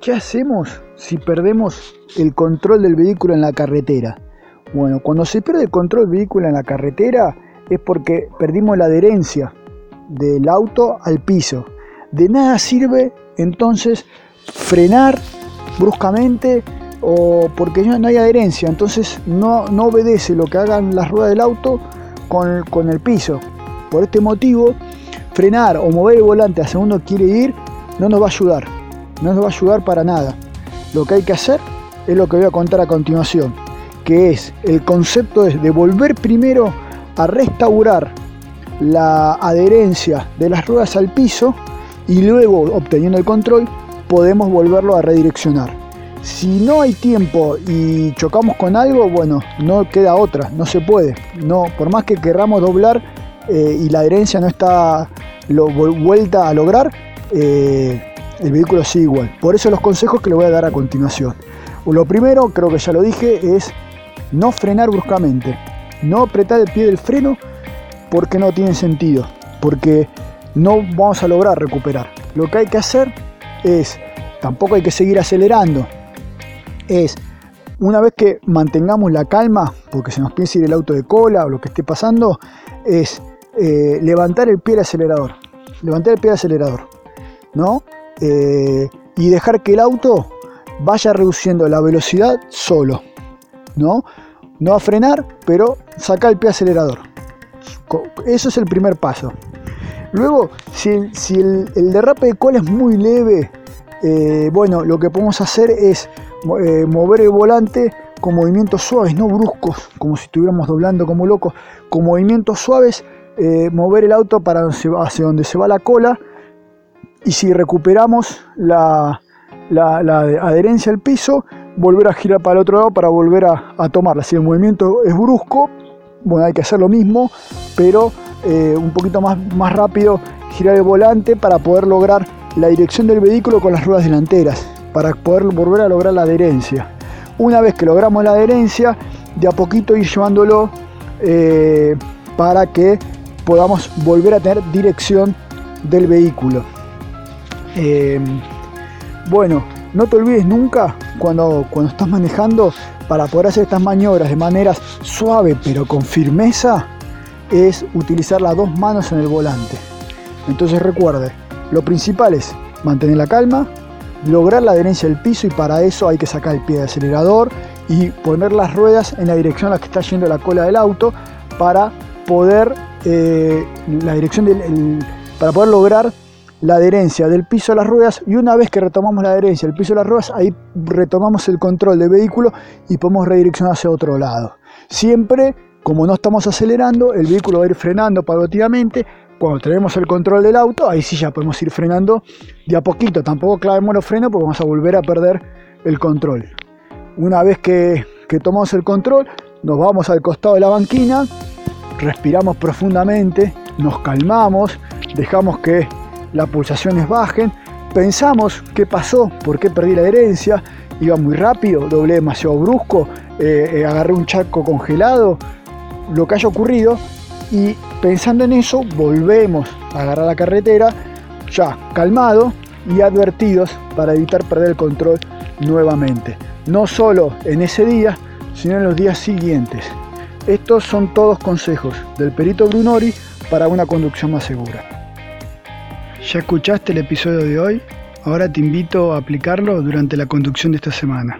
¿Qué hacemos si perdemos el control del vehículo en la carretera? Bueno, cuando se pierde el control del vehículo en la carretera es porque perdimos la adherencia del auto al piso. De nada sirve entonces frenar bruscamente o porque no hay adherencia, entonces no, no obedece lo que hagan las ruedas del auto con, con, el piso. Por este motivo, frenar o mover el volante hacia donde quiere ir no nos va a ayudar, no nos va a ayudar para nada. Lo que hay que hacer es lo que voy a contar a continuación que es el concepto de volver primero a restaurar la adherencia de las ruedas al piso y luego obteniendo el control podemos volverlo a redireccionar. Si no hay tiempo y chocamos con algo, bueno, no queda otra, no se puede. No, por más que querramos doblar eh, y la adherencia no está lo, vuelta a lograr, eh, el vehículo sigue igual. Por eso los consejos que le voy a dar a continuación. Lo primero, creo que ya lo dije, es no frenar bruscamente, no apretar el pie del freno porque no tiene sentido, porque no vamos a lograr recuperar. Lo que hay que hacer es, tampoco hay que seguir acelerando, es una vez que mantengamos la calma, porque se nos piensa ir el auto de cola o lo que esté pasando, es eh, levantar el pie del acelerador, levantar el pie del acelerador, ¿no? Eh, y dejar que el auto vaya reduciendo la velocidad solo. ¿no? No a frenar, pero sacar el pie acelerador. Eso es el primer paso. Luego, si, el, derrape de cola es muy leve, eh, bueno, lo que podemos hacer es eh, mover el volante con movimientos suaves, no bruscos, como si estuviéramos doblando como locos, con movimientos suaves, mover el auto para hacia donde se va la cola y si recuperamos la, adherencia al piso, volver a girar para el otro lado para volver a, tomarla. Si el movimiento es brusco, bueno, hay que hacer lo mismo, pero eh, un poquito más, más rápido girar el volante para poder lograr la dirección del vehículo con las ruedas delanteras, para poder volver a lograr la adherencia. Una vez que logramos la adherencia, de a poquito ir llevándolo eh, para que podamos volver a tener dirección del vehículo. Eh, bueno, no te olvides nunca cuando, cuando estás manejando para poder hacer estas maniobras de manera suave pero con firmeza es utilizar las dos manos en el volante. Entonces recuerde, lo principal es mantener la calma, lograr la adherencia del piso y para eso hay que sacar el pie del acelerador y poner las ruedas en la dirección a la que está yendo la cola del auto para poder eh, la dirección del, para poder lograr la adherencia del piso a las ruedas y una vez que retomamos la adherencia del piso a las ruedas, ahí retomamos el control del vehículo y podemos redireccionar hacia otro lado. Siempre, como no estamos acelerando, el vehículo va a ir frenando paulatinamente. Cuando tenemos el control del auto, ahí sí ya podemos ir frenando de a poquito. Tampoco clavemos los frenos porque vamos a volver a perder el control. Una vez que, que tomamos el control, nos vamos al costado de la banquina, respiramos profundamente, nos calmamos, dejamos que las pulsaciones bajen. Pensamos qué pasó, por qué perdí la adherencia, iba muy rápido, doblé demasiado brusco, eh, eh, agarré un charco congelado, lo que haya ocurrido. Y pensando en eso, volvemos a agarrar la carretera, ya calmado y advertidos para evitar perder el control nuevamente. No solo en ese día, sino en los días siguientes. Estos son todos consejos del perito Brunori para una conducción más segura. Ya escuchaste el episodio de hoy, ahora te invito a aplicarlo durante la conducción de esta semana.